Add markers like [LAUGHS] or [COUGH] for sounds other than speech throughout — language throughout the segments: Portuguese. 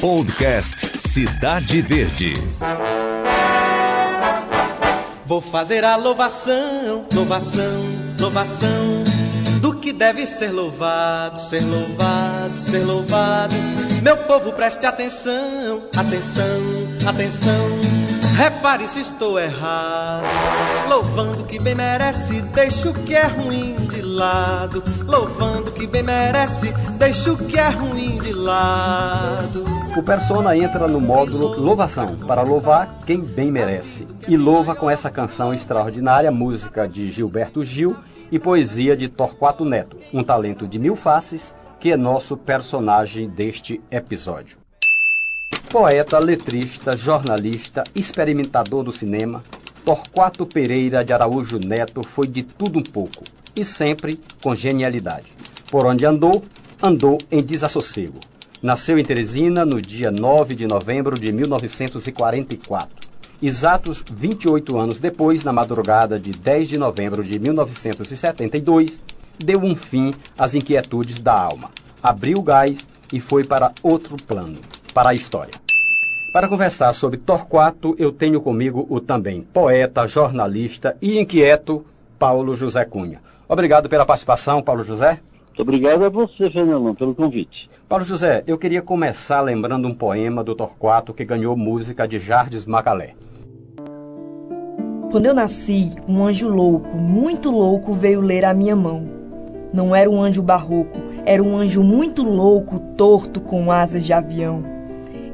Podcast Cidade Verde. Vou fazer a louvação, louvação, louvação do que deve ser louvado, ser louvado, ser louvado. Meu povo preste atenção, atenção, atenção. Repare se estou errado. Louvando que bem merece, deixa o que é ruim de lado. Louvando que bem merece, deixa o que é ruim de lado. O persona entra no módulo louvação, para louvar quem bem merece. E louva com essa canção extraordinária, música de Gilberto Gil e poesia de Torquato Neto, um talento de mil faces que é nosso personagem deste episódio. Poeta, letrista, jornalista, experimentador do cinema, Torquato Pereira de Araújo Neto foi de tudo um pouco e sempre com genialidade. Por onde andou, andou em desassossego. Nasceu em Teresina no dia 9 de novembro de 1944. Exatos 28 anos depois, na madrugada de 10 de novembro de 1972, deu um fim às inquietudes da alma. Abriu o gás e foi para outro plano, para a história. Para conversar sobre Torquato, eu tenho comigo o também poeta, jornalista e inquieto Paulo José Cunha. Obrigado pela participação, Paulo José. Muito obrigado a você, Fernandão, pelo convite. Paulo José, eu queria começar lembrando um poema do Torquato que ganhou música de Jardes Macalé. Quando eu nasci, um anjo louco, muito louco, veio ler a minha mão. Não era um anjo barroco, era um anjo muito louco, torto com asas de avião.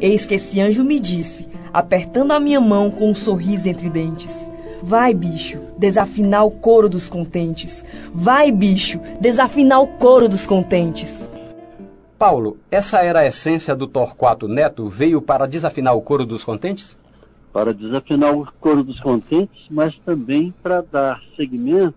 Eis que esse anjo me disse, apertando a minha mão com um sorriso entre dentes: Vai, bicho, desafinar o coro dos contentes. Vai, bicho, desafinar o coro dos contentes. Paulo, essa era a essência do Torquato Neto? Veio para desafinar o coro dos contentes? Para desafinar o coro dos contentes, mas também para dar seguimento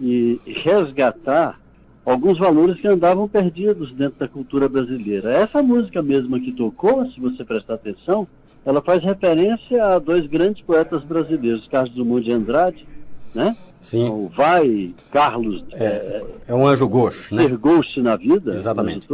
e resgatar alguns valores que andavam perdidos dentro da cultura brasileira. Essa música mesma que tocou, se você prestar atenção, ela faz referência a dois grandes poetas brasileiros, Carlos Drummond de Andrade, né? Sim. O Vai, Carlos... É, é, é um anjo gosto, né? Ergou-se na vida. Exatamente.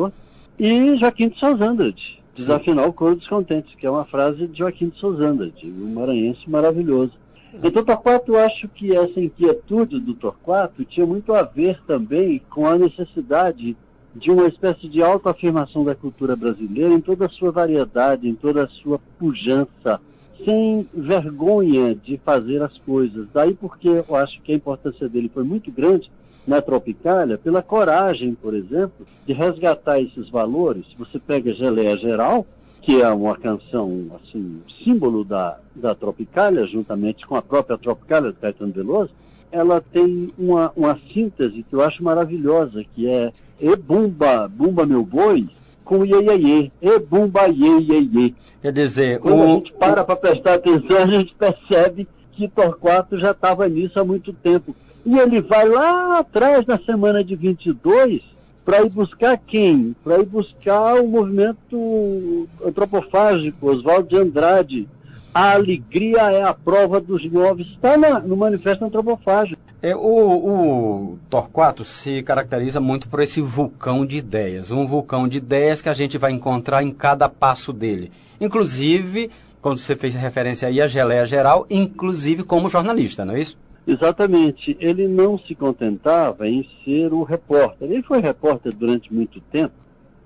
e Joaquim de Sousandrade, Desafinar o Coro dos Contentes, que é uma frase de Joaquim de Sousandrade, um maranhense maravilhoso. Então, Torquato, eu acho que essa inquietude do Torquato tinha muito a ver também com a necessidade de uma espécie de autoafirmação da cultura brasileira em toda a sua variedade, em toda a sua pujança, sem vergonha de fazer as coisas. Daí porque eu acho que a importância dele foi muito grande na Tropicália, pela coragem, por exemplo, de resgatar esses valores. Você pega Geleia Geral, que é uma canção, assim, símbolo da, da Tropicália, juntamente com a própria Tropicália do Caetano Veloso, ela tem uma, uma síntese que eu acho maravilhosa, que é E bumba, bumba meu boi, com iê, iê, iê. E bumba, iê, iê, iê. Quer dizer... Quando a gente para para prestar atenção, a gente percebe que Torquato já estava nisso há muito tempo. E ele vai lá atrás, na semana de 22, para ir buscar quem? Para ir buscar o movimento antropofágico, Oswaldo de Andrade. A alegria é a prova dos nove. Está no Manifesto Antropofágico. É, o, o Torquato se caracteriza muito por esse vulcão de ideias. Um vulcão de ideias que a gente vai encontrar em cada passo dele. Inclusive, quando você fez referência aí à geleia geral, inclusive como jornalista, não é isso? Exatamente. Ele não se contentava em ser o repórter. Ele foi repórter durante muito tempo.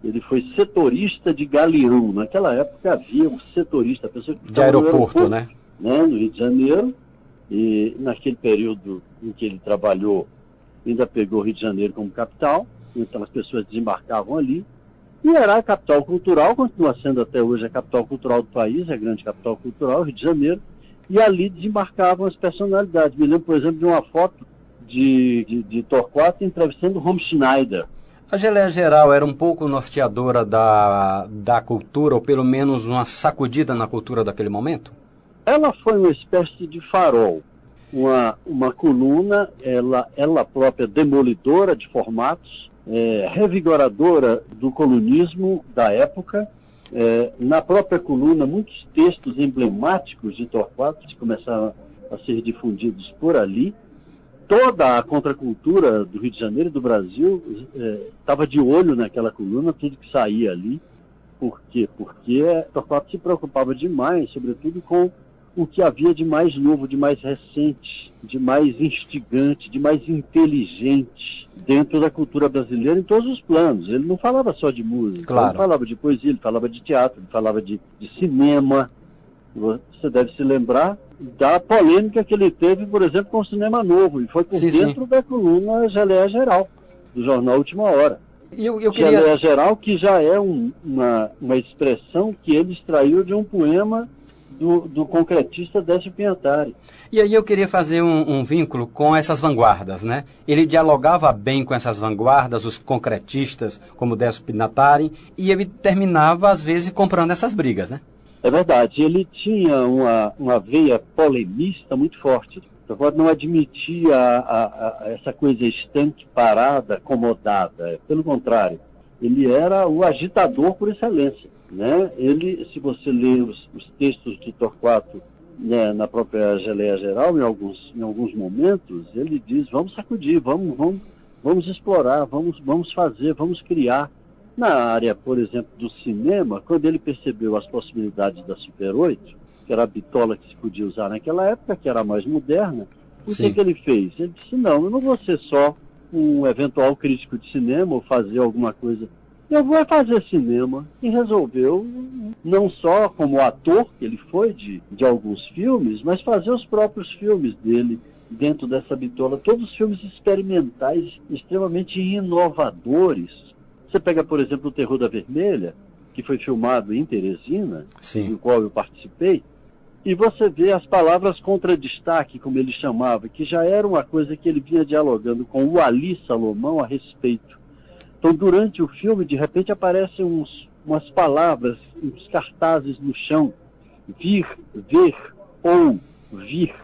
Ele foi setorista de galeão. Naquela época havia um setorista, a pessoa que de aeroporto, aeroporto, né? né? No Rio de Janeiro. E naquele período em que ele trabalhou, ainda pegou o Rio de Janeiro como capital. Então as pessoas desembarcavam ali. E era a capital cultural, continua sendo até hoje a capital cultural do país, a grande capital cultural, Rio de Janeiro e ali desembarcavam as personalidades. Me lembro, por exemplo, de uma foto de, de, de Torquato entrevistando Rom Schneider. A geleia geral era um pouco norteadora da, da cultura, ou pelo menos uma sacudida na cultura daquele momento? Ela foi uma espécie de farol, uma, uma coluna, ela, ela própria demolidora de formatos, é, revigoradora do colunismo da época, é, na própria coluna, muitos textos emblemáticos de Torquato que começaram a ser difundidos por ali. Toda a contracultura do Rio de Janeiro e do Brasil estava é, de olho naquela coluna, tudo que saía ali. Por quê? Porque Torquato se preocupava demais, sobretudo com o que havia de mais novo, de mais recente, de mais instigante, de mais inteligente dentro da cultura brasileira em todos os planos. Ele não falava só de música, claro. ele falava de poesia, ele falava de teatro, ele falava de, de cinema. Você deve se lembrar da polêmica que ele teve, por exemplo, com o Cinema Novo, e foi por sim, dentro sim. da coluna Geleia Geral, do jornal Última Hora. Eu, eu queria... Geleia Geral, que já é um, uma, uma expressão que ele extraiu de um poema do, do concretista Décio. E aí eu queria fazer um, um, vínculo com essas vanguardas, né? Ele dialogava bem com essas vanguardas, os concretistas, como Décio e ele terminava, às vezes, comprando essas brigas, né? É verdade. Ele tinha uma, uma veia polemista muito forte. Agora não admitia a, a, a essa coisa estanque, parada, acomodada. Pelo contrário, ele era o agitador por excelência. Né? Ele, se você ler os, os textos de Torquato né, na própria geleia geral, em alguns, em alguns momentos, ele diz, vamos sacudir, vamos, vamos, vamos explorar, vamos, vamos fazer, vamos criar. Na área, por exemplo, do cinema, quando ele percebeu as possibilidades da Super 8, que era a bitola que se podia usar naquela época, que era mais moderna, o que, que ele fez? Ele disse, não, eu não vou ser só um eventual crítico de cinema ou fazer alguma coisa eu vou fazer cinema. E resolveu, não só como ator, que ele foi de, de alguns filmes, mas fazer os próprios filmes dele dentro dessa bitola. Todos filmes experimentais, extremamente inovadores. Você pega, por exemplo, o Terror da Vermelha, que foi filmado em Teresina, Sim. do qual eu participei, e você vê as palavras contra-destaque, como ele chamava, que já era uma coisa que ele vinha dialogando com o Ali Salomão a respeito então, durante o filme, de repente aparecem uns, umas palavras, uns cartazes no chão: vir, ver ou vir.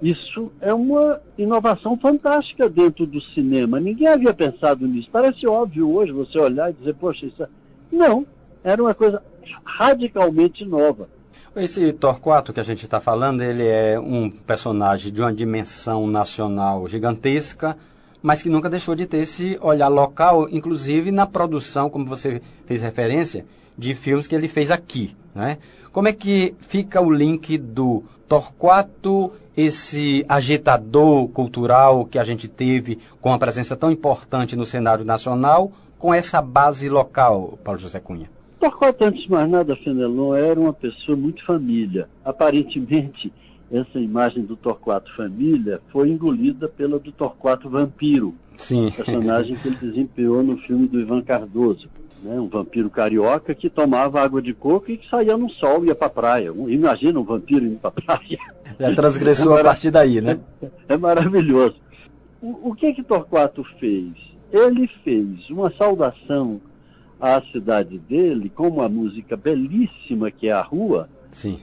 Isso é uma inovação fantástica dentro do cinema. Ninguém havia pensado nisso. Parece óbvio hoje você olhar e dizer, poxa, isso é... Não, era uma coisa radicalmente nova. Esse Torquato que a gente está falando, ele é um personagem de uma dimensão nacional gigantesca, mas que nunca deixou de ter esse olhar local, inclusive na produção, como você fez referência, de filmes que ele fez aqui. Né? Como é que fica o link do Torquato, esse agitador cultural que a gente teve com a presença tão importante no cenário nacional, com essa base local, Paulo José Cunha? Torquato, antes de mais nada, Fenelon, era uma pessoa muito família. Aparentemente, essa imagem do Torquato Família foi engolida pela do Torquato Vampiro, Sim. personagem que ele desempenhou no filme do Ivan Cardoso. Né? Um vampiro carioca que tomava água de coco e que saía no sol e ia para a praia. Imagina um vampiro indo para a praia. Já transgressou é a partir daí, né? É, é maravilhoso. O, o que que Torquato fez? Ele fez uma saudação à cidade dele com uma música belíssima que é a Rua. Sim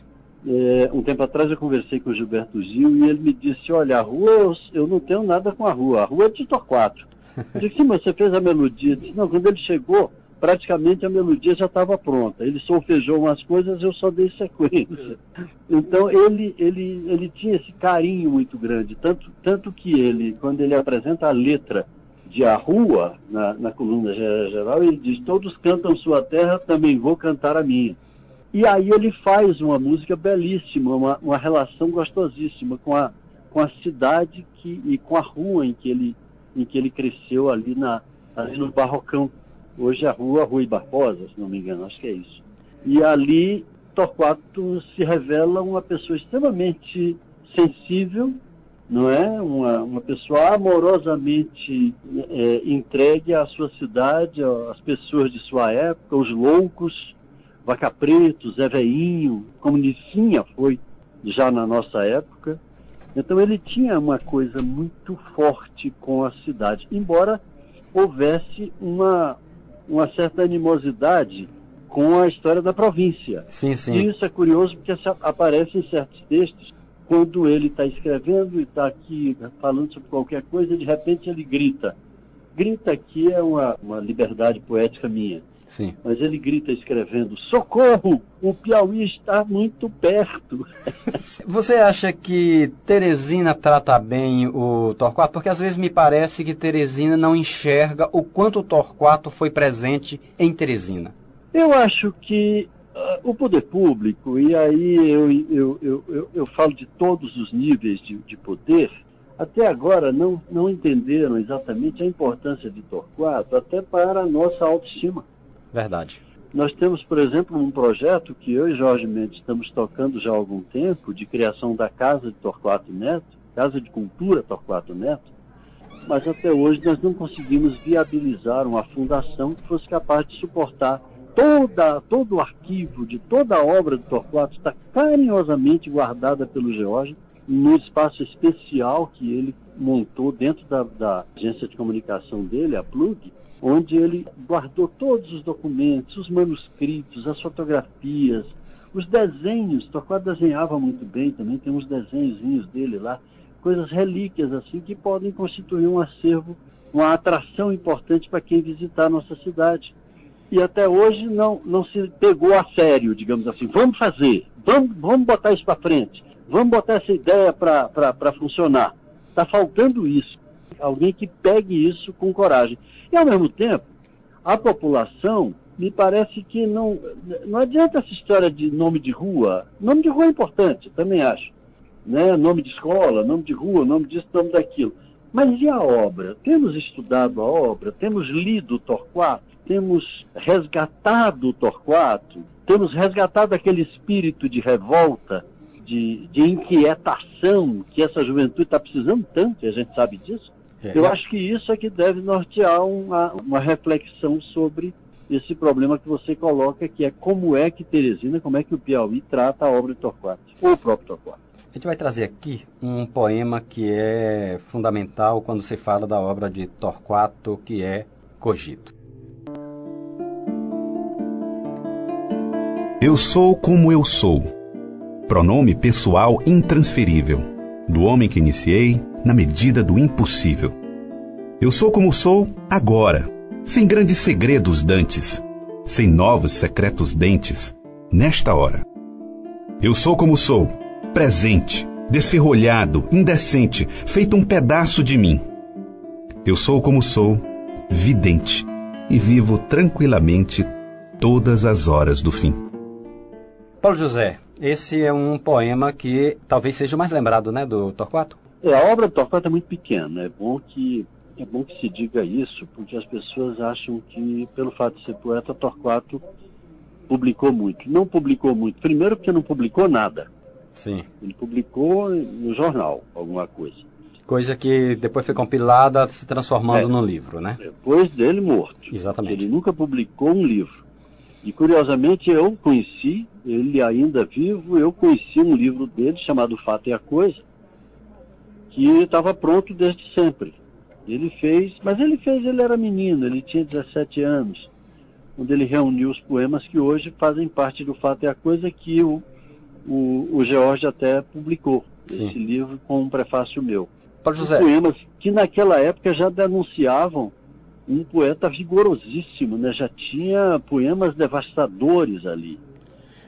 é, um tempo atrás eu conversei com o Gilberto Gil e ele me disse, olha, a rua, eu, não tenho nada com a rua, a rua é de Torquato. Eu disse, mas você fez a melodia. Disse, não, quando ele chegou, praticamente a melodia já estava pronta. Ele solfejou umas coisas, eu só dei sequência. Então ele, ele, ele tinha esse carinho muito grande, tanto, tanto que ele, quando ele apresenta a letra de A Rua, na, na coluna geral, ele diz, todos cantam sua terra, também vou cantar a minha. E aí ele faz uma música belíssima, uma, uma relação gostosíssima com a, com a cidade que, e com a rua em que ele, em que ele cresceu ali, na, ali no Barrocão. Hoje é a rua Rui Barbosa, se não me engano, acho que é isso. E ali Torquato se revela uma pessoa extremamente sensível, não é? Uma, uma pessoa amorosamente é, entregue à sua cidade, às pessoas de sua época, os loucos, Vaca Preto, Zé Veinho, como Nicinha foi já na nossa época. Então ele tinha uma coisa muito forte com a cidade, embora houvesse uma, uma certa animosidade com a história da província. Sim, sim. E isso é curioso porque aparece em certos textos, quando ele está escrevendo e está aqui falando sobre qualquer coisa, de repente ele grita. Grita aqui é uma, uma liberdade poética minha. Sim. Mas ele grita escrevendo: Socorro! O Piauí está muito perto. [LAUGHS] Você acha que Teresina trata bem o Torquato? Porque às vezes me parece que Teresina não enxerga o quanto o Torquato foi presente em Teresina. Eu acho que uh, o poder público, e aí eu, eu, eu, eu, eu falo de todos os níveis de, de poder, até agora não, não entenderam exatamente a importância de Torquato, até para a nossa autoestima. Verdade. Nós temos, por exemplo, um projeto que eu e Jorge Mendes estamos tocando já há algum tempo, de criação da Casa de Torquato Neto, Casa de Cultura Torquato Neto, mas até hoje nós não conseguimos viabilizar uma fundação que fosse capaz de suportar toda, todo o arquivo de toda a obra do Torquato, está carinhosamente guardada pelo George no espaço especial que ele montou dentro da, da agência de comunicação dele, a Plug, onde ele guardou todos os documentos, os manuscritos, as fotografias, os desenhos. Torquato desenhava muito bem também, tem uns desenhozinhos dele lá, coisas relíquias assim que podem constituir um acervo, uma atração importante para quem visitar a nossa cidade. E até hoje não, não se pegou a sério, digamos assim. Vamos fazer, vamos, vamos botar isso para frente. Vamos botar essa ideia para funcionar. Está faltando isso. Alguém que pegue isso com coragem. E, ao mesmo tempo, a população, me parece que não, não adianta essa história de nome de rua. Nome de rua é importante, também acho. Né? Nome de escola, nome de rua, nome disso, nome daquilo. Mas e a obra? Temos estudado a obra? Temos lido o Torquato? Temos resgatado o Torquato? Temos resgatado aquele espírito de revolta de, de inquietação que essa juventude está precisando tanto, e a gente sabe disso. É. Eu acho que isso é que deve nortear uma, uma reflexão sobre esse problema que você coloca, que é como é que Teresina, como é que o Piauí trata a obra de Torquato, ou o próprio Torquato. A gente vai trazer aqui um poema que é fundamental quando se fala da obra de Torquato, que é Cogito. Eu sou como eu sou pronome pessoal intransferível, do homem que iniciei na medida do impossível. Eu sou como sou agora, sem grandes segredos dantes, sem novos secretos dentes, nesta hora. Eu sou como sou, presente, desferrolhado, indecente, feito um pedaço de mim. Eu sou como sou, vidente, e vivo tranquilamente todas as horas do fim. Paulo José, esse é um poema que talvez seja o mais lembrado, né, do Torquato? É, a obra do Torquato é muito pequena. É bom que é bom que se diga isso, porque as pessoas acham que, pelo fato de ser poeta, Torquato publicou muito. Não publicou muito. Primeiro porque não publicou nada. Sim. Ele publicou no jornal alguma coisa. Coisa que depois foi compilada, se transformando é, num livro, né? Depois dele morto. Exatamente. Ele nunca publicou um livro. E curiosamente eu conheci, ele ainda vivo, eu conheci um livro dele chamado Fato e a Coisa, que estava pronto desde sempre. Ele fez, mas ele fez, ele era menino, ele tinha 17 anos, onde ele reuniu os poemas que hoje fazem parte do Fato e a Coisa que o, o, o George até publicou, Sim. esse livro com um prefácio meu. Paulo José. Poemas que naquela época já denunciavam um poeta vigorosíssimo, né? já tinha poemas devastadores ali,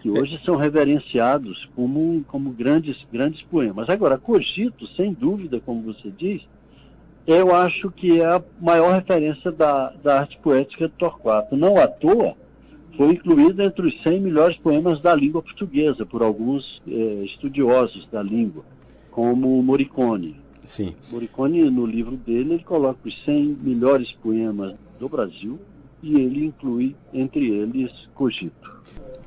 que hoje são reverenciados como, como grandes, grandes poemas. Agora, Cogito, sem dúvida, como você diz, eu acho que é a maior referência da, da arte poética de Torquato. Não à toa, foi incluído entre os 100 melhores poemas da língua portuguesa, por alguns eh, estudiosos da língua, como Morricone. Sim. Morricone, no livro dele, ele coloca os 100 melhores poemas do Brasil e ele inclui, entre eles, Cogito.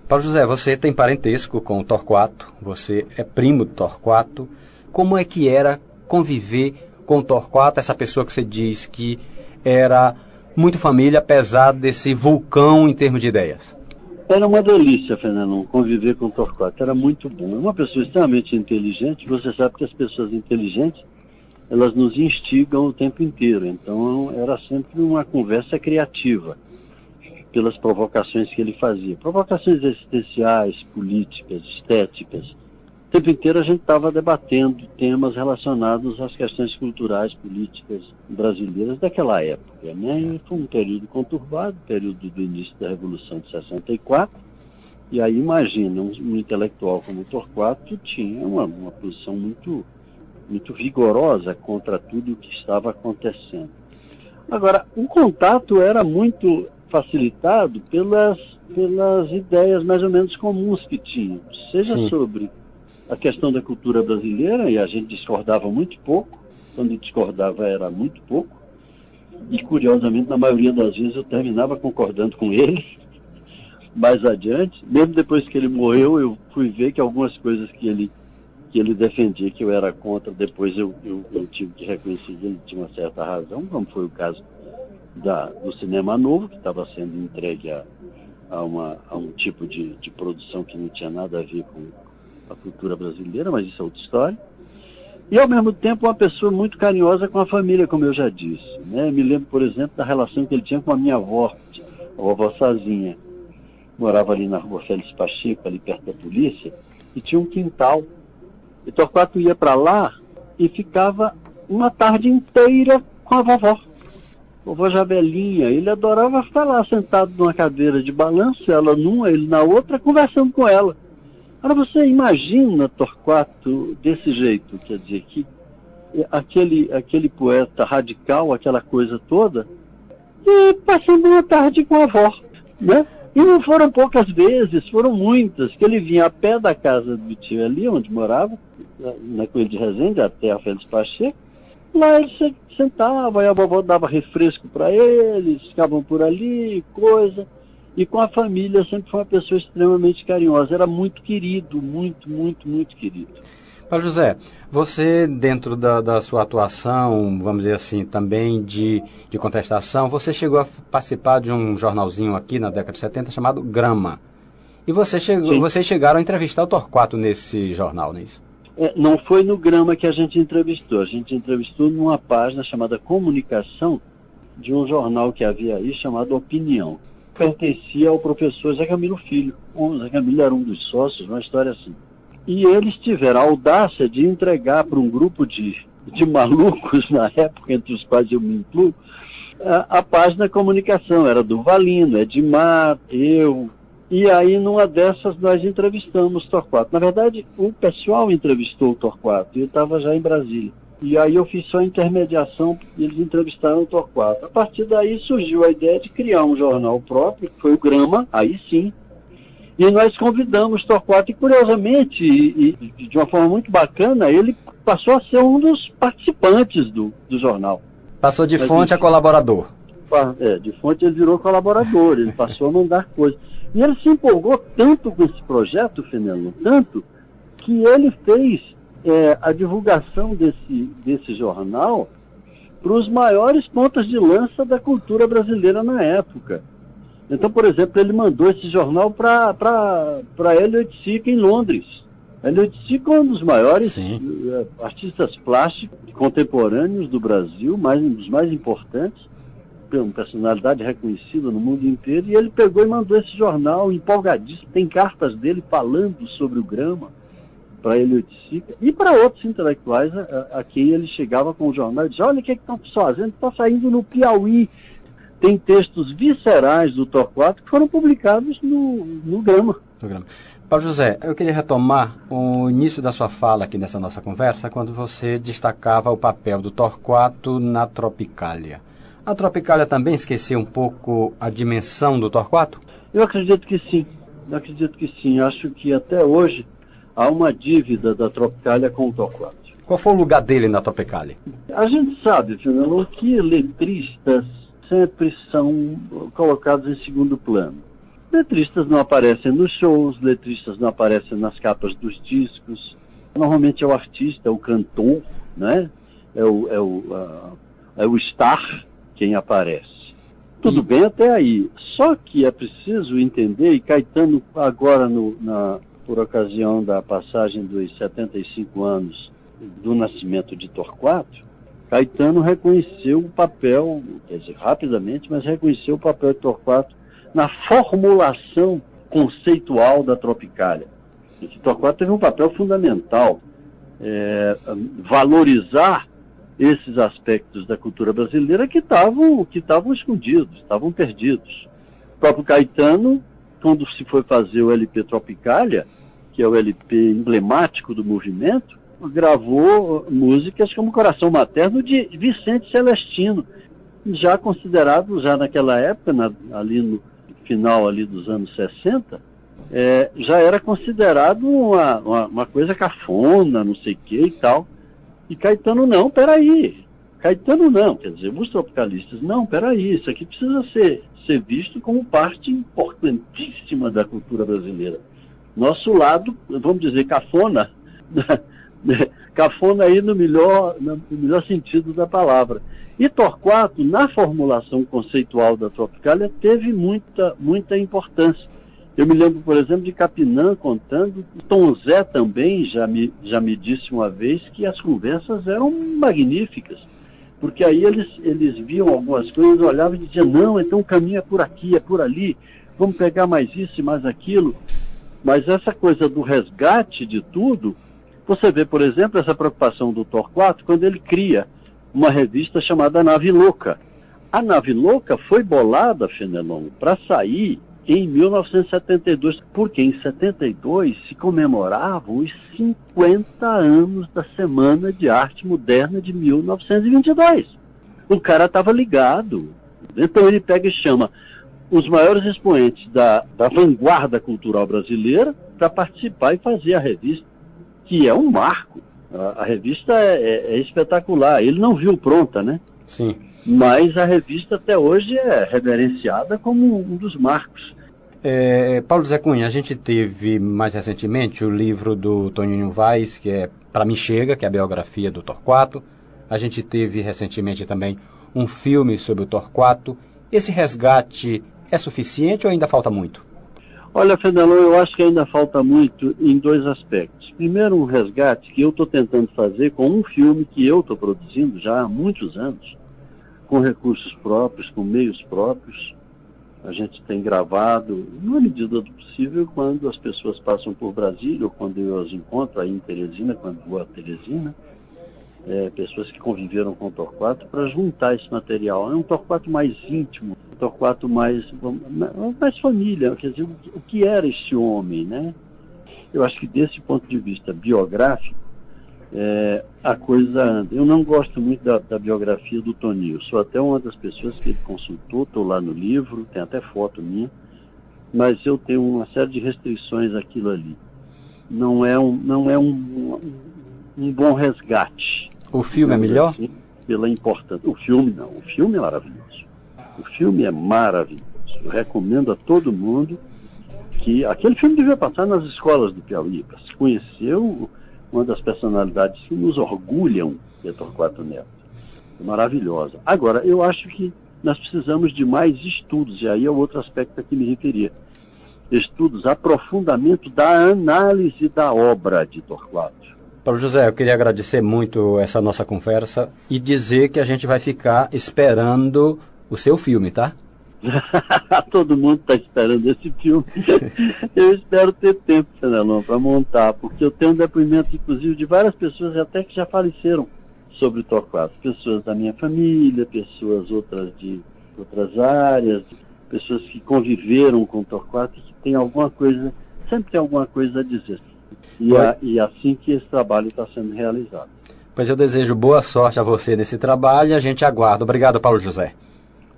Paulo José, você tem parentesco com o Torquato, você é primo do Torquato. Como é que era conviver com Torquato, essa pessoa que você diz que era muito família, apesar desse vulcão em termos de ideias? Era uma delícia, Fernando, conviver com Torquato. Era muito bom. Uma pessoa extremamente inteligente. Você sabe que as pessoas inteligentes elas nos instigam o tempo inteiro. Então era sempre uma conversa criativa pelas provocações que ele fazia. Provocações existenciais, políticas, estéticas. O tempo inteiro a gente estava debatendo temas relacionados às questões culturais, políticas brasileiras daquela época. Né? E foi um período conturbado, período do início da Revolução de 64. E aí imagina, um, um intelectual como Torquato tinha uma, uma posição muito muito vigorosa contra tudo o que estava acontecendo. Agora, o contato era muito facilitado pelas, pelas ideias mais ou menos comuns que tínhamos, seja Sim. sobre a questão da cultura brasileira, e a gente discordava muito pouco, quando discordava era muito pouco, e curiosamente, na maioria das vezes, eu terminava concordando com ele. [LAUGHS] Mais adiante, mesmo depois que ele morreu, eu fui ver que algumas coisas que ele, que ele defendia, que eu era contra, depois eu, eu, eu tive que reconhecer que ele tinha uma certa razão, como foi o caso da, do cinema novo, que estava sendo entregue a, a, uma, a um tipo de, de produção que não tinha nada a ver com a cultura brasileira, mas isso é outra história. E, ao mesmo tempo, uma pessoa muito carinhosa com a família, como eu já disse. Né? Me lembro, por exemplo, da relação que ele tinha com a minha avó, a vovó Sazinha. Morava ali na rua Félix Pacheco, ali perto da polícia, e tinha um quintal. E Torquato ia para lá e ficava uma tarde inteira com a vovó. Vovó Jabelinha. Ele adorava ficar lá sentado numa cadeira de balanço, ela numa, ele na outra, conversando com ela. Agora você imagina Torquato desse jeito, quer dizer, que aquele, aquele poeta radical, aquela coisa toda, e passando uma tarde com a avó, né? E não foram poucas vezes, foram muitas, que ele vinha a pé da casa do tio ali, onde morava, na Coelho de Resende, até a Félix Pacheco. Lá ele sentava, e a vovó dava refresco para eles, ficavam por ali, coisa. E com a família sempre foi uma pessoa extremamente carinhosa. Era muito querido, muito, muito, muito querido. Paulo José, você, dentro da, da, sua atuação, vamos dizer assim, também de, de contestação, você chegou a participar de um jornalzinho aqui na década de 70 chamado Grama. E você chegou, vocês chegaram a entrevistar o Torquato nesse jornal, não é isso? É, não foi no Grama que a gente entrevistou. A gente entrevistou numa página chamada Comunicação, de um jornal que havia aí chamado Opinião pertencia ao professor Zé Camilo Filho. O Zé Camilo era um dos sócios, uma história assim. E eles tiveram a audácia de entregar para um grupo de, de malucos, [LAUGHS] na época, entre os quais eu me incluo, a, a página comunicação. Era do Valino, Edmar, eu. E aí, numa dessas, nós entrevistamos o Torquato. Na verdade, o pessoal entrevistou o Torquato e eu estava já em Brasília. E aí eu fiz só intermediação e eles entrevistaram o Torquato. A partir daí surgiu a ideia de criar um jornal próprio, que foi o Grama, aí sim. E nós convidamos o Torquato e, curiosamente, e, e, de uma forma muito bacana, ele passou a ser um dos participantes do, do jornal. Passou de Mas fonte a colaborador. É, de fonte ele virou colaborador, ele passou a mandar coisas. E ele se empolgou tanto com esse projeto, Fenelon, tanto, que ele fez é, a divulgação desse, desse jornal para os maiores pontas de lança da cultura brasileira na época. Então, por exemplo, ele mandou esse jornal para Elliot Sica em Londres. Elliot Sica é um dos maiores Sim. Eh, artistas plásticos contemporâneos do Brasil, mais, um dos mais importantes, uma personalidade reconhecida no mundo inteiro, e ele pegou e mandou esse jornal empolgadíssimo. Tem cartas dele falando sobre o grama para ele e para outros intelectuais a, a, quem ele chegava com o jornal e dizia, olha o que é estão fazendo, está saindo no Piauí. Tem textos viscerais do Torquato que foram publicados no, no Grama. No Grama. Paulo José, eu queria retomar o início da sua fala aqui nessa nossa conversa, quando você destacava o papel do Torquato na Tropicália. A Tropicália também esqueceu um pouco a dimensão do Torquato? Eu acredito que sim. Eu acredito que sim. Acho que até hoje há uma dívida da Tropicália com o Torquato. Qual foi o lugar dele na Tropicália? A gente sabe, Fernando, que letristas sempre são colocados em segundo plano. Letristas não aparecem nos shows, letristas não aparecem nas capas dos discos. Normalmente é o artista, é o cantor, né? é, o, é, o, uh, é o star quem aparece. Tudo bem até aí. Só que é preciso entender, e Caetano agora no, na, por ocasião da passagem dos 75 anos do nascimento de Torquato, Caetano reconheceu o papel, quer dizer, rapidamente, mas reconheceu o papel de Torquato na formulação conceitual da Tropicália. E que Torquato teve um papel fundamental, é, valorizar esses aspectos da cultura brasileira que estavam que estavam escondidos, estavam perdidos. O próprio Caetano quando se foi fazer o LP Tropicália, que é o LP emblemático do movimento, gravou músicas como Coração Materno de Vicente Celestino. já considerado, já naquela época, na, ali no final ali dos anos 60, é, já era considerado uma, uma, uma, coisa cafona, não sei o que e tal. E Caetano, não, peraí. Caetano não, quer dizer, os tropicalistas, não, peraí, isso aqui precisa ser, ser visto como parte importantíssima da cultura brasileira. Nosso lado, vamos dizer, cafona, [LAUGHS] cafona aí no melhor, no melhor sentido da palavra. E Torquato, na formulação conceitual da Tropicália, teve muita, muita importância. Eu me lembro, por exemplo, de Capinã contando, Tom Zé também já me, já me disse uma vez que as conversas eram magníficas, porque aí eles, eles viam algumas coisas, olhavam e diziam, não, então o caminho é por aqui, é por ali, vamos pegar mais isso e mais aquilo. Mas essa coisa do resgate de tudo, você vê, por exemplo, essa preocupação do Torquato quando ele cria uma revista chamada Nave Louca. A Nave Louca foi bolada, Fenelon, para sair em 1972, porque em 72 se comemoravam os 50 anos da Semana de Arte Moderna de 1922. O cara estava ligado. Então ele pega e chama os maiores expoentes da, da vanguarda cultural brasileira para participar e fazer a revista, que é um marco. A, a revista é, é, é espetacular. Ele não viu pronta, né? Sim mas a revista até hoje é reverenciada como um dos marcos. É, Paulo Zé Cunha, a gente teve mais recentemente o livro do Toninho Vaz, que é Para Mim Chega, que é a biografia do Torquato. A gente teve recentemente também um filme sobre o Torquato. Esse resgate é suficiente ou ainda falta muito? Olha, Fenelon, eu acho que ainda falta muito em dois aspectos. Primeiro, um resgate que eu estou tentando fazer com um filme que eu estou produzindo já há muitos anos, com recursos próprios, com meios próprios. A gente tem gravado, na medida do possível, quando as pessoas passam por Brasília, ou quando eu as encontro aí em Teresina, quando vou a Teresina, é, pessoas que conviveram com o Torquato, para juntar esse material. É um Torquato mais íntimo, um Torquato mais, mais família, quer dizer, o que era este homem, né? Eu acho que desse ponto de vista biográfico, é, a coisa anda. Eu não gosto muito da, da, biografia do Toninho. Sou até uma das pessoas que ele consultou, estou lá no livro, tem até foto minha, mas eu tenho uma série de restrições aquilo ali. Não é um, não é um, um, um bom resgate. O filme é melhor? Assim, pela importância. O filme não. O filme é maravilhoso. O filme é maravilhoso. Eu recomendo a todo mundo que aquele filme devia passar nas escolas do Piauí para se conhecer o uma das personalidades que nos orgulham de Torquato Neto. É maravilhosa. Agora, eu acho que nós precisamos de mais estudos, e aí é outro aspecto a que me referia. Estudos, aprofundamento da análise da obra de Torquato. Paulo José, eu queria agradecer muito essa nossa conversa e dizer que a gente vai ficar esperando o seu filme, tá? [LAUGHS] Todo mundo está esperando esse filme. [LAUGHS] eu espero ter tempo, Fenelon, para montar, porque eu tenho um depoimento, inclusive, de várias pessoas até que já faleceram sobre o Torquato. Pessoas da minha família, pessoas outras de outras áreas, pessoas que conviveram com o Torquato e que tem alguma coisa, sempre tem alguma coisa a dizer. E, a, e assim que esse trabalho está sendo realizado. Pois eu desejo boa sorte a você nesse trabalho e a gente aguarda. Obrigado, Paulo José.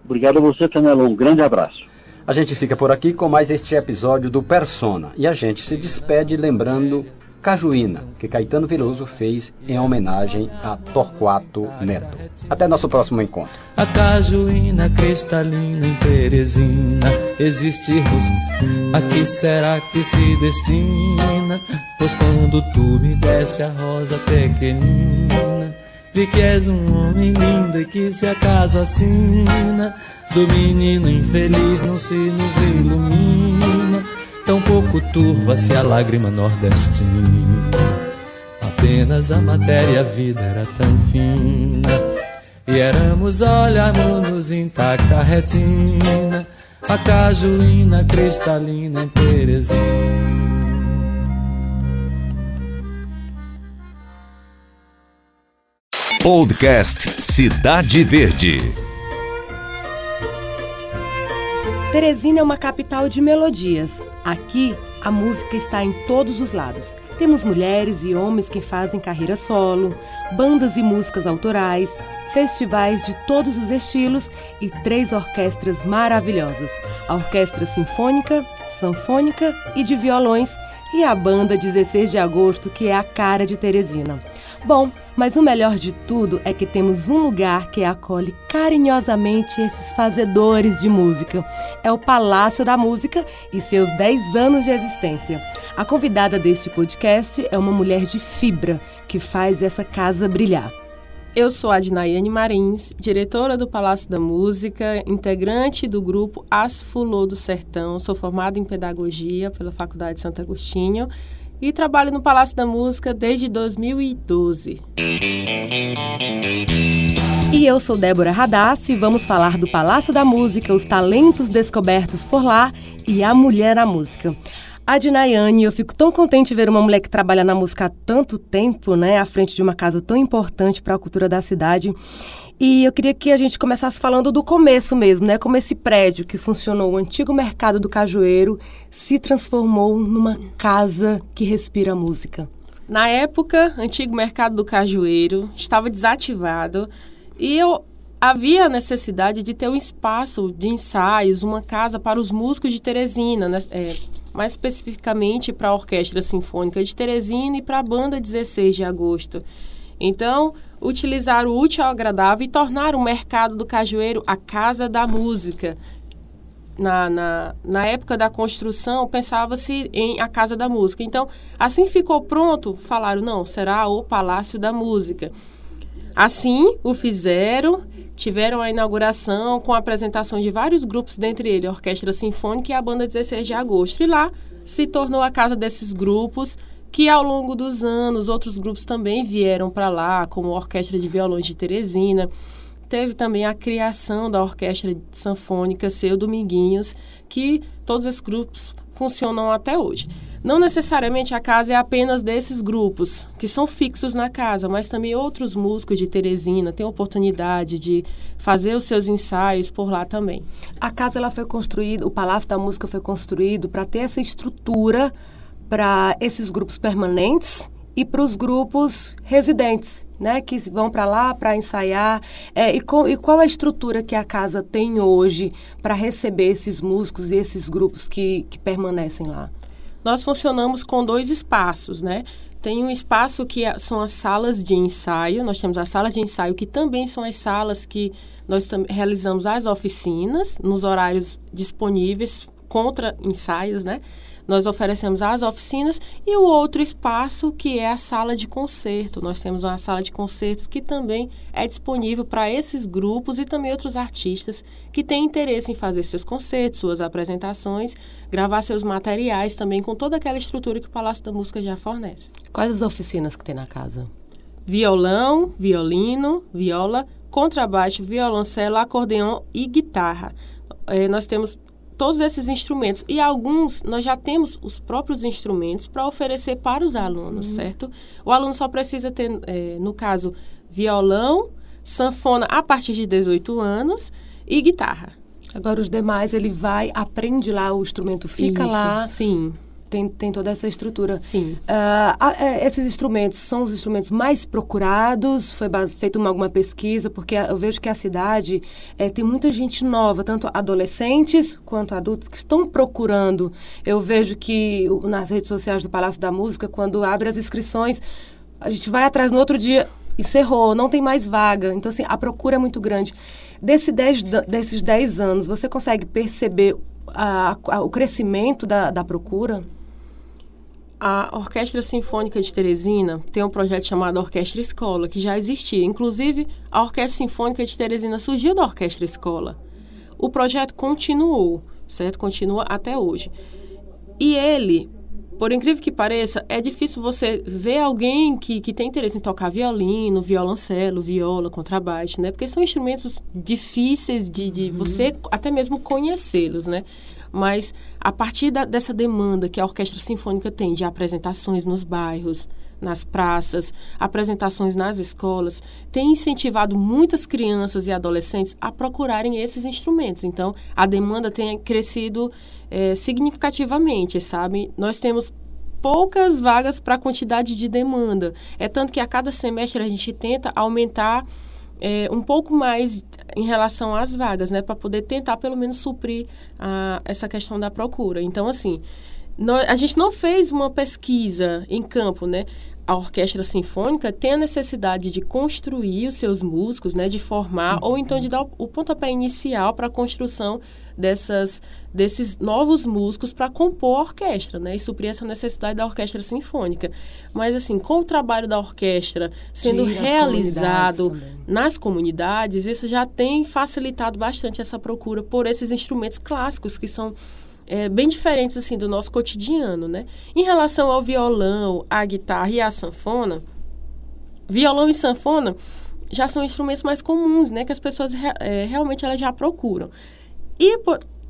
Obrigado a você, Fenelon. Um grande abraço. A gente fica por aqui com mais este episódio do Persona. E a gente se despede lembrando Cajuína, que Caetano Veloso fez em homenagem a Torquato Neto. Até nosso próximo encontro. A cajuína cristalina em Teresina existirmos, a que será que se destina? Pois quando tu me desse a rosa pequenina Vi que és um homem lindo e que se acaso assina Do menino infeliz não se nos ilumina. Tão pouco turva-se a lágrima nordestina. Apenas a matéria a vida era tão fina. E éramos olharmos-nos intacta a retina. A cajuína cristalina em Teresina Podcast Cidade Verde. Teresina é uma capital de melodias. Aqui, a música está em todos os lados. Temos mulheres e homens que fazem carreira solo, bandas e músicas autorais, festivais de todos os estilos e três orquestras maravilhosas: a Orquestra Sinfônica, Sanfônica e de Violões e a banda 16 de agosto, que é a cara de Teresina. Bom, mas o melhor de tudo é que temos um lugar que acolhe carinhosamente esses fazedores de música. É o Palácio da Música e seus 10 anos de existência. A convidada deste podcast é uma mulher de fibra que faz essa casa brilhar. Eu sou a Marins, diretora do Palácio da Música, integrante do grupo Asfulô do Sertão. Sou formada em Pedagogia pela Faculdade de Santo Agostinho e trabalho no Palácio da Música desde 2012. E eu sou Débora Radassi e vamos falar do Palácio da Música, os talentos descobertos por lá e a mulher na música. A Dinayane, eu fico tão contente de ver uma mulher que trabalha na música há tanto tempo, né, à frente de uma casa tão importante para a cultura da cidade. E eu queria que a gente começasse falando do começo mesmo, né? Como esse prédio que funcionou, o antigo mercado do Cajueiro, se transformou numa casa que respira música. Na época, antigo mercado do Cajueiro estava desativado e eu havia necessidade de ter um espaço de ensaios, uma casa para os músicos de Teresina, né? É, mais especificamente para a Orquestra Sinfônica de Teresina e para a Banda 16 de Agosto. Então, utilizar o útil ao agradável e tornar o mercado do Cajueiro a casa da música. Na, na, na época da construção, pensava-se em a Casa da Música. Então, assim ficou pronto, falaram, não, será o Palácio da Música. Assim, o fizeram tiveram a inauguração com a apresentação de vários grupos, dentre eles a Orquestra Sinfônica e a Banda 16 de Agosto. E lá se tornou a casa desses grupos, que ao longo dos anos outros grupos também vieram para lá, como a Orquestra de Violões de Teresina. Teve também a criação da Orquestra Sanfônica Seu Dominguinhos, que todos esses grupos funcionam até hoje. Não necessariamente a casa é apenas desses grupos que são fixos na casa, mas também outros músicos de Teresina têm oportunidade de fazer os seus ensaios por lá também. A casa ela foi construída, o Palácio da Música foi construído para ter essa estrutura para esses grupos permanentes e para os grupos residentes, né, que vão para lá para ensaiar. É, e, com, e, qual a estrutura que a casa tem hoje para receber esses músicos e esses grupos que, que permanecem lá? Nós funcionamos com dois espaços, né? Tem um espaço que é, são as salas de ensaio, nós temos as salas de ensaio que também são as salas que nós realizamos as oficinas nos horários disponíveis contra ensaios, né? Nós oferecemos as oficinas e o outro espaço que é a sala de concerto. Nós temos uma sala de concertos que também é disponível para esses grupos e também outros artistas que têm interesse em fazer seus concertos, suas apresentações, gravar seus materiais também com toda aquela estrutura que o Palácio da Música já fornece. Quais as oficinas que tem na casa? Violão, violino, viola, contrabaixo, violoncelo, acordeão e guitarra. É, nós temos todos esses instrumentos. E alguns nós já temos os próprios instrumentos para oferecer para os alunos, uhum. certo? O aluno só precisa ter, é, no caso, violão, sanfona a partir de 18 anos e guitarra. Agora os demais ele vai, aprende lá, o instrumento fica Isso, lá. Sim tem, tem toda essa estrutura. Sim. Uh, esses instrumentos são os instrumentos mais procurados? Foi feita uma, alguma pesquisa? Porque eu vejo que a cidade é, tem muita gente nova, tanto adolescentes quanto adultos, que estão procurando. Eu vejo que nas redes sociais do Palácio da Música, quando abre as inscrições, a gente vai atrás no outro dia, encerrou, não tem mais vaga. Então, assim, a procura é muito grande. Desse dez, desses 10 anos, você consegue perceber a, a, o crescimento da, da procura? A Orquestra Sinfônica de Teresina tem um projeto chamado Orquestra Escola, que já existia. Inclusive, a Orquestra Sinfônica de Teresina surgiu da Orquestra Escola. O projeto continuou, certo? Continua até hoje. E ele, por incrível que pareça, é difícil você ver alguém que, que tem interesse em tocar violino, violoncelo, viola, contrabaixo, né? Porque são instrumentos difíceis de, de uhum. você até mesmo conhecê-los, né? Mas a partir da, dessa demanda que a Orquestra Sinfônica tem de apresentações nos bairros, nas praças, apresentações nas escolas, tem incentivado muitas crianças e adolescentes a procurarem esses instrumentos. Então, a demanda tem crescido é, significativamente, sabe? Nós temos poucas vagas para a quantidade de demanda. É tanto que a cada semestre a gente tenta aumentar é, um pouco mais em relação às vagas, né? Para poder tentar, pelo menos, suprir a, essa questão da procura. Então, assim, a gente não fez uma pesquisa em campo, né? A orquestra sinfônica tem a necessidade de construir os seus músicos, né? De formar, ou então de dar o, o pontapé inicial para a construção dessas, desses novos músicos para compor a orquestra, né? E suprir essa necessidade da orquestra sinfônica. Mas, assim, com o trabalho da orquestra sendo realizado comunidades nas comunidades, isso já tem facilitado bastante essa procura por esses instrumentos clássicos que são é, bem diferentes assim do nosso cotidiano, né? Em relação ao violão, à guitarra e à sanfona, violão e sanfona já são instrumentos mais comuns, né? Que as pessoas é, realmente elas já procuram. E,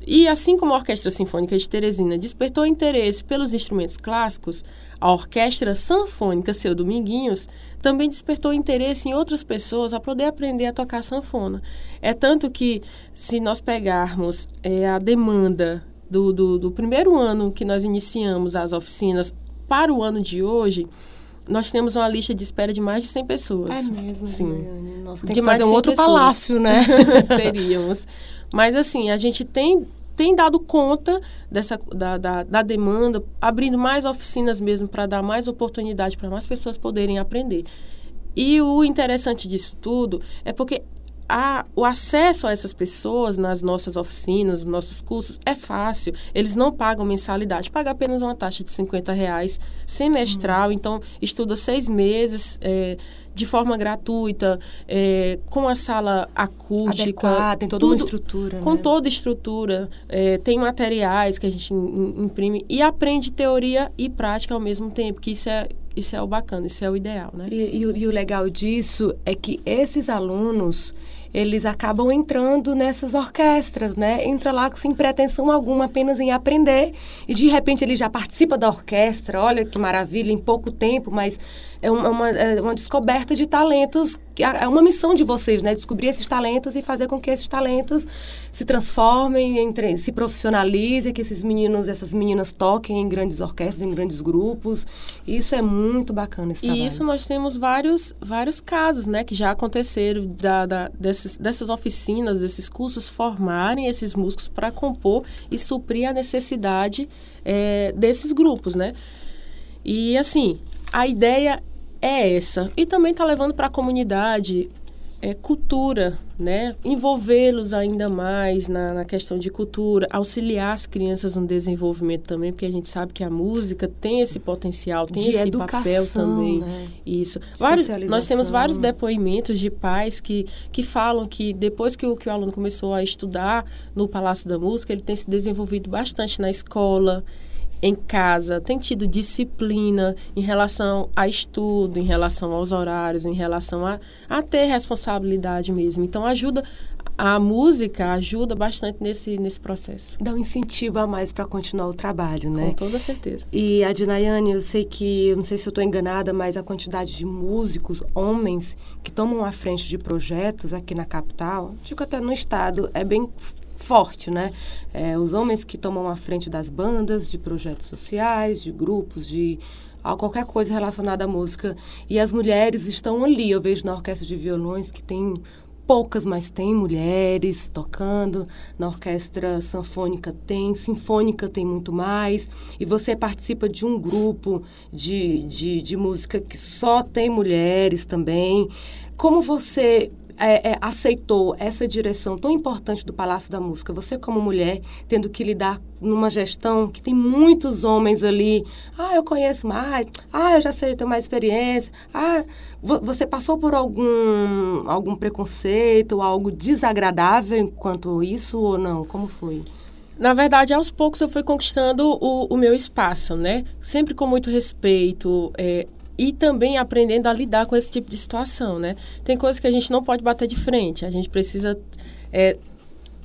e assim como a Orquestra Sinfônica de Teresina despertou interesse pelos instrumentos clássicos, a Orquestra Sanfônica Seu Dominguinhos também despertou interesse em outras pessoas a poder aprender a tocar sanfona. É tanto que, se nós pegarmos é, a demanda do, do, do primeiro ano que nós iniciamos as oficinas para o ano de hoje, nós temos uma lista de espera de mais de 100 pessoas. É mesmo? Sim. Tem de que fazer um outro pessoas. palácio, né? [LAUGHS] Teríamos. Mas, assim, a gente tem, tem dado conta dessa, da, da, da demanda, abrindo mais oficinas mesmo para dar mais oportunidade para mais pessoas poderem aprender. E o interessante disso tudo é porque a, o acesso a essas pessoas nas nossas oficinas, nos nossos cursos, é fácil. Eles não pagam mensalidade, paga apenas uma taxa de 50 reais semestral. Uhum. Então, estuda seis meses é, de forma gratuita, é, com a sala acústica. Adequada, tem toda tudo, uma estrutura. Com né? toda estrutura. É, tem materiais que a gente imprime e aprende teoria e prática ao mesmo tempo, que isso é isso é o bacana, isso é o ideal, né? E, e, e o legal disso é que esses alunos eles acabam entrando nessas orquestras, né? Entra lá sem pretensão alguma, apenas em aprender e de repente ele já participa da orquestra. Olha que maravilha, em pouco tempo, mas é uma, uma, é uma descoberta de talentos, é uma missão de vocês, né? Descobrir esses talentos e fazer com que esses talentos se transformem, entre, se profissionalizem, que esses meninos, essas meninas toquem em grandes orquestras, em grandes grupos. Isso é muito bacana esse e trabalho. E isso nós temos vários, vários casos, né? Que já aconteceram da, da, desses, dessas oficinas, desses cursos formarem esses músicos para compor e suprir a necessidade é, desses grupos, né? E assim, a ideia é essa. E também está levando para a comunidade é, cultura, né? Envolvê-los ainda mais na, na, questão de cultura, auxiliar as crianças no desenvolvimento também, porque a gente sabe que a música tem esse potencial, tem de esse educação, papel também. Né? Isso. Vários, nós temos vários depoimentos de pais que, que falam que depois que o, que o aluno começou a estudar no Palácio da Música, ele tem se desenvolvido bastante na escola, em casa, tem tido disciplina em relação a estudo, em relação aos horários, em relação a, a ter responsabilidade mesmo. Então, ajuda, a música ajuda bastante nesse, nesse processo. Dá um incentivo a mais para continuar o trabalho, né? Com toda certeza. E a Dinayane, eu sei que, eu não sei se eu estou enganada, mas a quantidade de músicos, homens, que tomam a frente de projetos aqui na capital, digo até no estado, é bem forte, né? É, os homens que tomam a frente das bandas, de projetos sociais, de grupos, de qualquer coisa relacionada à música. E as mulheres estão ali. Eu vejo na orquestra de violões que tem poucas, mas tem mulheres tocando. Na orquestra sanfônica tem, sinfônica tem muito mais. E você participa de um grupo de, de, de música que só tem mulheres também. Como você é, é, aceitou essa direção tão importante do Palácio da Música, você como mulher, tendo que lidar numa gestão que tem muitos homens ali, ah, eu conheço mais, ah, eu já sei, tenho mais experiência, ah, você passou por algum, algum preconceito, algo desagradável enquanto isso ou não? Como foi? Na verdade, aos poucos eu fui conquistando o, o meu espaço, né? Sempre com muito respeito, é, e também aprendendo a lidar com esse tipo de situação, né? Tem coisas que a gente não pode bater de frente, a gente precisa é,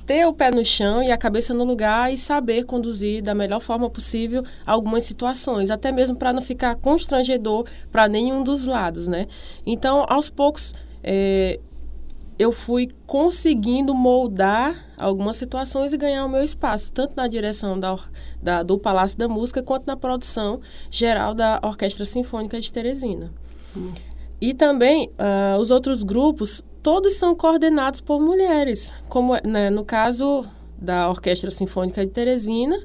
ter o pé no chão e a cabeça no lugar e saber conduzir da melhor forma possível algumas situações, até mesmo para não ficar constrangedor para nenhum dos lados, né? Então, aos poucos, é, eu fui conseguindo moldar algumas situações e ganhar o meu espaço, tanto na direção da, da, do Palácio da Música quanto na produção geral da Orquestra Sinfônica de Teresina. Hum. E também uh, os outros grupos todos são coordenados por mulheres, como né, no caso da Orquestra Sinfônica de Teresina,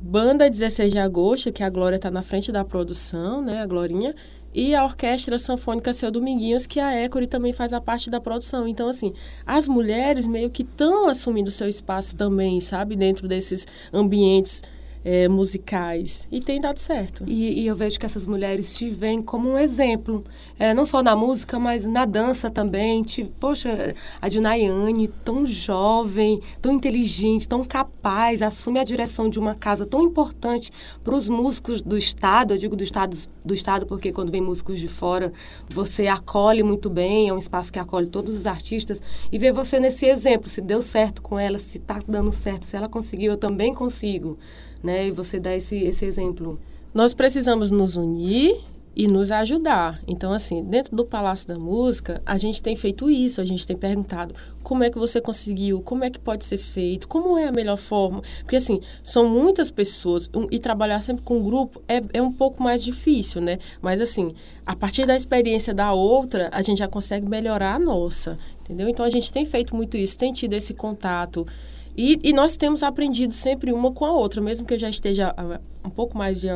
Banda 16 de Agosto, que a Glória está na frente da produção, né, a Glorinha, e a Orquestra Sanfônica Seu Dominguinhos, que a Écore também faz a parte da produção. Então, assim, as mulheres meio que estão assumindo seu espaço também, sabe, dentro desses ambientes é, musicais. E tem dado certo. E, e, eu vejo que essas mulheres te veem como um exemplo. É, não só na música, mas na dança também. Te, poxa, a Dinayane, tão jovem, tão inteligente, tão capaz, assume a direção de uma casa tão importante para os músicos do Estado. Eu digo do Estado, do Estado porque quando vem músicos de fora, você acolhe muito bem, é um espaço que acolhe todos os artistas. E ver você nesse exemplo, se deu certo com ela, se está dando certo, se ela conseguiu, eu também consigo né? E você dá esse, esse exemplo. Nós precisamos nos unir e nos ajudar. Então, assim, dentro do Palácio da Música, a gente tem feito isso, a gente tem perguntado como é que você conseguiu, como é que pode ser feito, como é a melhor forma. Porque, assim, são muitas pessoas um, e trabalhar sempre com um grupo é, é um pouco mais difícil, né? Mas, assim, a partir da experiência da outra, a gente já consegue melhorar a nossa, entendeu? Então, a gente tem feito muito isso, tem tido esse contato. E, e, nós temos aprendido sempre uma com a outra, mesmo que eu já esteja há um pouco mais de,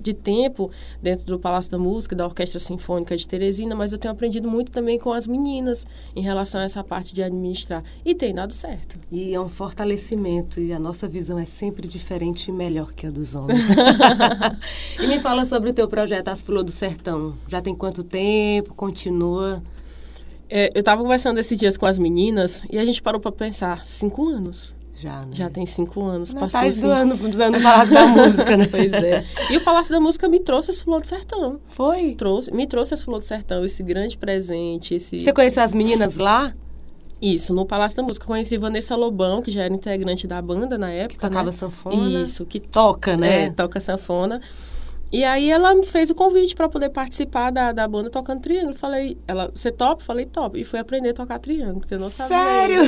de tempo dentro do Palácio da Música, da Orquestra Sinfônica de Teresina, mas eu tenho aprendido muito também com as meninas em relação a essa parte de administrar. E tem dado certo. E é um fortalecimento, e a nossa visão é sempre diferente e melhor que a dos homens. [LAUGHS] [LAUGHS] e me fala sobre o teu projeto As Flor do Sertão. Já tem quanto tempo? Continua? É, eu estava conversando esses dias com as meninas e a gente parou para pensar, cinco anos. Já, né? Já tem cinco anos. Não, passou tá cinco... ano, usando o Palácio da Música, né? [LAUGHS] Pois é. E o Palácio da Música me trouxe esse Flor do Sertão. Foi? Trouxe, me trouxe esse Flor do Sertão, esse grande presente. Esse... Você conheceu as meninas lá? Isso, no Palácio da Música. Conheci Vanessa Lobão, que já era integrante da banda na época. Que tocava né? sanfona. Isso, que toca, né? É, toca sanfona. E aí ela me fez o convite para poder participar da, da banda tocando triângulo. Falei, ela, você topa? Falei, top. E fui aprender a tocar triângulo, porque eu não sabia. Sério?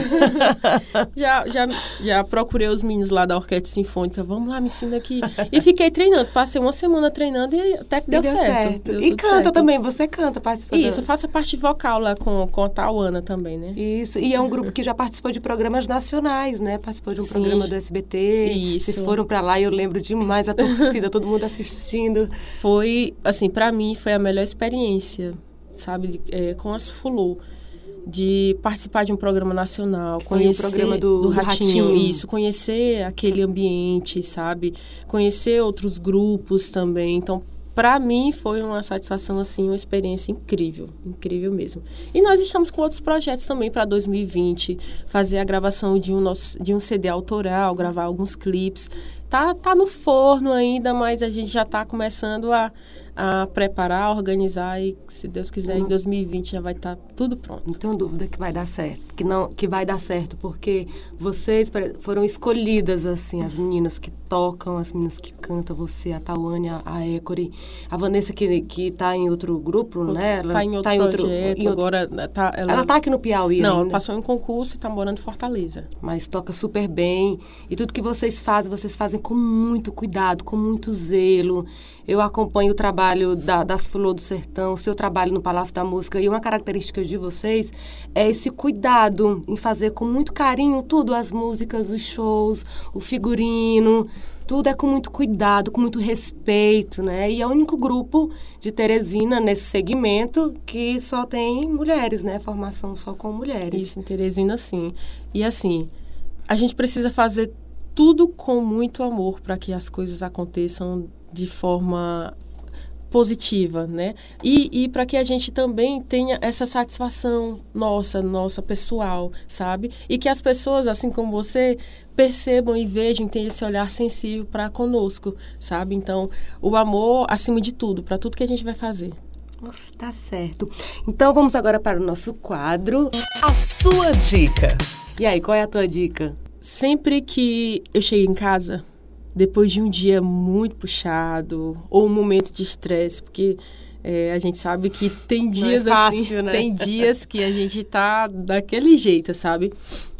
[LAUGHS] já, já, já procurei os meninos lá da Orquestra Sinfônica. Vamos lá, me ensina aqui. E fiquei treinando. Passei uma semana treinando e até que deu, deu certo. certo. Deu e canta certo. também, você canta, participa Isso, eu faço a parte vocal lá com, com a Tauana também, né? Isso, e é um grupo que já participou de programas nacionais, né? Participou de um Sim. programa do SBT. Isso. Vocês foram para lá e eu lembro demais a torcida, todo mundo assistindo. Foi assim, para mim, foi a melhor experiência, sabe, é, com as Fulu. De participar de um programa nacional, foi conhecer o programa do, do, Ratinho, Ratinho, isso, conhecer aquele ambiente, sabe? Conhecer outros grupos também. Então, para mim foi uma satisfação assim, uma experiência incrível, incrível mesmo. E nós estamos com outros projetos também para 2020, fazer a gravação de um nosso de um CD autoral, gravar alguns clipes. Tá tá no forno ainda, mas a gente já está começando a a preparar, a organizar e, se Deus quiser, em 2020 já vai estar tá tudo pronto. Não tenho dúvida que vai dar certo, que não que vai dar certo, porque vocês foram escolhidas assim, as meninas que tocam, as meninas que cantam, você, a Tawane, a Écore, a Vanessa que que está em outro grupo, outro, né? Ela tá em outro tá em outro, projeto, em outro, agora tá ela Ela tá aqui no Piauí Não, ainda. passou em concurso e está morando em Fortaleza. Mas toca super bem e tudo que vocês fazem, vocês fazem com muito cuidado, com muito zelo. Eu acompanho o trabalho da, das Flor do Sertão, o seu trabalho no Palácio da Música, e uma característica de vocês é esse cuidado em fazer com muito carinho tudo, as músicas, os shows, o figurino, tudo é com muito cuidado, com muito respeito, né? E é o único grupo de Teresina nesse segmento que só tem mulheres, né? Formação só com mulheres. Isso, em Teresina, sim. E assim, a gente precisa fazer tudo com muito amor para que as coisas aconteçam de forma positiva, né? E, e para que a gente também tenha essa satisfação nossa, nossa pessoal, sabe? E que as pessoas, assim como você, percebam e vejam, tenham esse olhar sensível para conosco, sabe? Então, o amor acima de tudo, para tudo que a gente vai fazer. Nossa, tá certo. Então vamos agora para o nosso quadro. A sua dica. E aí, qual é a tua dica? Sempre que eu chego em casa, depois de um dia muito puxado, ou um momento de estresse, porque é, a gente sabe que tem dias é fácil, assim, né? tem dias que a gente tá daquele jeito, sabe?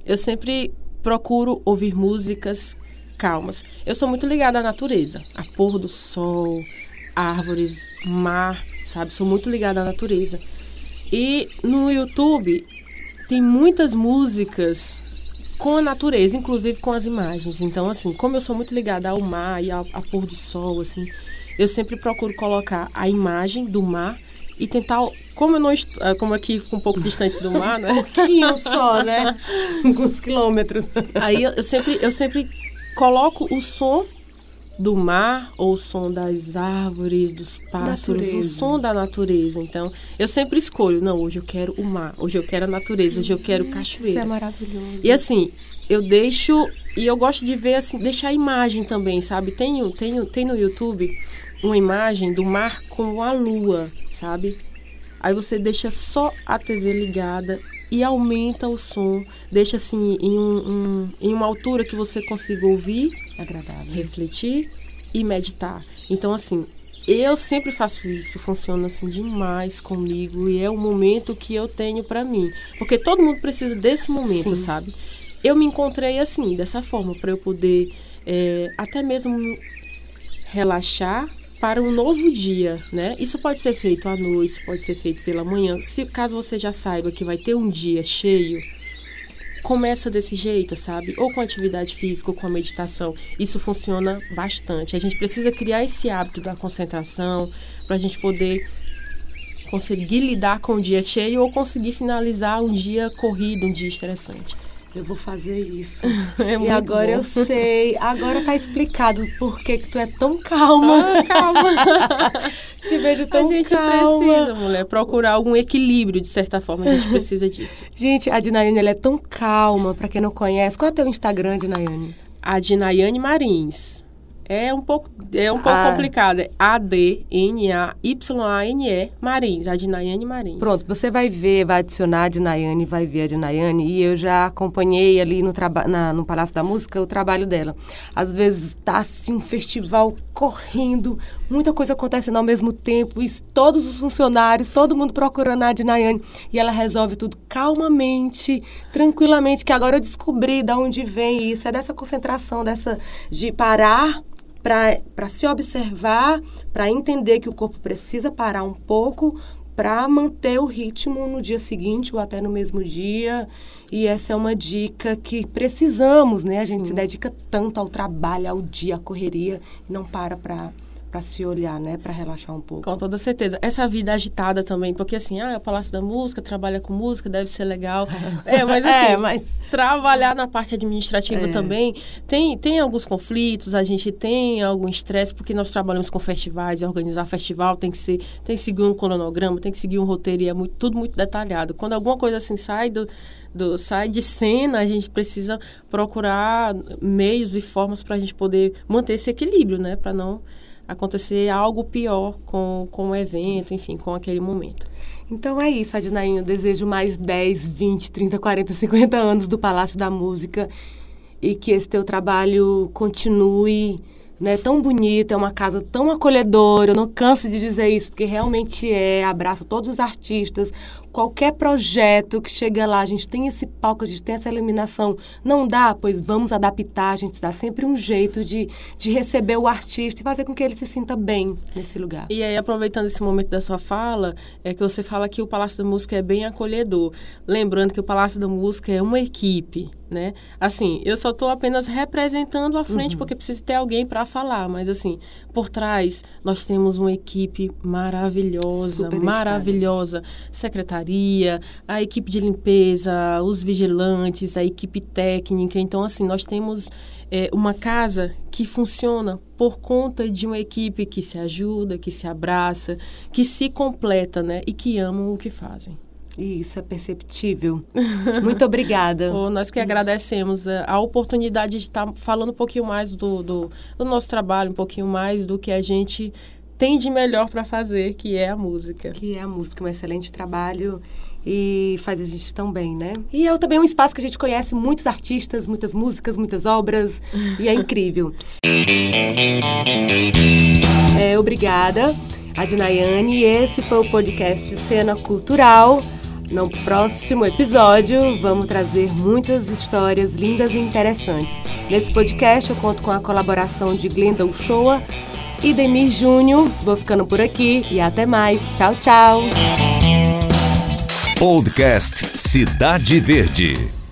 Eu sempre procuro ouvir músicas calmas. Eu sou muito ligada à natureza, a pôr do sol, árvores, mar, sabe? Sou muito ligada à natureza. E no YouTube tem muitas músicas com a natureza, inclusive com as imagens. Então, assim, como eu sou muito ligada ao mar e ao, ao pôr do sol, assim, eu sempre procuro colocar a imagem do mar e tentar como eu não ah, como aqui fica um pouco distante do mar, né? [LAUGHS] pouquinho só, né? [LAUGHS] Alguns quilômetros. Aí eu, eu sempre eu sempre coloco o som do mar ou o som das árvores, dos pássaros, o Natureza. som da natureza. Então, eu sempre escolho, não, hoje eu quero o mar, hoje eu quero a natureza, hoje eu quero Isso é cachoeira. maravilhoso. E assim, eu deixo e eu gosto de ver assim, deixar a imagem também, sabe? Tem, tem, tem no YouTube uma imagem do mar com a lua, sabe? Aí você deixa só a TV ligada e aumenta o som, deixa assim em, um, um- em uma altura que você consiga ouvir, Agradável. refletir e meditar. Então assim, eu sempre faço isso, funciona assim demais comigo e é o momento que eu tenho para mim, porque todo mundo precisa desse momento, Sim. sabe? Eu me encontrei assim, dessa forma, para eu poder é, até mesmo relaxar para um novo dia, né? Isso pode ser feito à noite, pode ser feito pela manhã. Se caso você já saiba que vai ter um dia cheio, começa desse jeito, sabe? Ou com atividade física, ou com a meditação. Isso funciona bastante. A gente precisa criar esse hábito da concentração para a gente poder conseguir lidar com o dia cheio ou conseguir finalizar um dia corrido, um dia estressante. Eu vou fazer isso. [LAUGHS] É e agora bom. eu sei, agora tá explicado por que que tu é tão calma. Ah, calma. [LAUGHS] Te vejo tão a gente calma. precisa, mulher, procurar algum equilíbrio, de certa forma. A gente [LAUGHS] precisa disso. Gente, a Dinaiane, ela é tão calma, pra quem não conhece. Qual é o teu Instagram, Dinaiane? A de Nayane Marins. É um pouco, é um pouco Ah. complicado. É A-D-N-A-Y-A-N-E Marins. A de Nayane Marins. Pronto, você vai ver, vai adicionar a Dinaiane, vai ver a Dinaiane. E eu já acompanhei ali no, na- no Palácio da Música o trabalho dela. Às vezes tá assim um festival correndo, muita coisa acontecendo ao mesmo tempo, e todos os funcionários, todo mundo procurando a Dinaiane. E ela resolve tudo calmamente, tranquilamente, que agora eu descobri de onde vem isso. É dessa concentração, dessa de parar para se observar, para entender que o corpo precisa parar um pouco para manter o ritmo no dia seguinte ou até no mesmo dia. E essa é uma dica que precisamos, né? A gente se dedica tanto ao trabalho, ao dia, à correria, e não para para para se olhar, né, para relaxar um pouco. Com toda certeza. Essa vida agitada também, porque assim, ah, é o Palácio da Música, trabalha com música, deve ser legal. [LAUGHS] É, mas assim, É, mas- trabalhar na parte administrativa É. também tem, tem alguns conflitos, a gente tem algum estresse, porque nós trabalhamos com festivais, e organizar festival tem que ser, tem que seguir um cronograma, tem que seguir um roteiro e é muito, tudo muito detalhado. Quando alguma coisa assim sai do, do sai de cena, a gente precisa procurar meios e formas para a gente poder manter esse equilíbrio, né, para não acontecer algo pior com, com o evento, enfim, com aquele momento. Então é isso, Adinainho. Eu desejo mais 10, 20, 30, 40, 50 anos do Palácio da Música e que esse teu trabalho continue né, tão bonito, é uma casa tão acolhedora. Eu não canso de dizer isso, porque realmente é. Abraço todos os artistas. Qualquer projeto que chega lá, a gente tem esse palco, a gente tem essa iluminação. Não dá? Pois vamos adaptar, a gente dá sempre um jeito de, de receber o artista e fazer com que ele se sinta bem nesse lugar. E aí, aproveitando esse momento da sua fala, é que você fala que o Palácio da Música é bem acolhedor. Lembrando que o Palácio da Música é uma equipe, né? Assim, eu só estou apenas representando a frente porque precisa ter alguém para falar, mas assim, por trás nós temos uma equipe maravilhosa, Super dedicada. Secretaria, a equipe de limpeza, os vigilantes, a equipe técnica. Então, assim, nós temos é, uma casa que funciona por conta de uma equipe que se ajuda, que se abraça, que se completa, né? E que amam o que fazem. Isso é perceptível. [LAUGHS] Muito obrigada. Pô, nós que agradecemos a, a oportunidade de estar falando um pouquinho mais do, do, do nosso trabalho, um pouquinho mais do que a gente tem de melhor para fazer, que é a música. Que é a música, um excelente trabalho. e faz a gente tão bem, né? E é também um espaço que a gente conhece muitos artistas, muitas músicas, muitas obras e é [LAUGHS] incrível. É, obrigada, Adnayane. Esse foi o podcast Cena Cultural. No próximo episódio, vamos trazer muitas histórias lindas e interessantes. Nesse podcast, eu conto com a colaboração de Glenda Uchoa e Demir Júnior. Vou ficando por aqui e até mais. Tchau, tchau. Podcast Cidade Verde.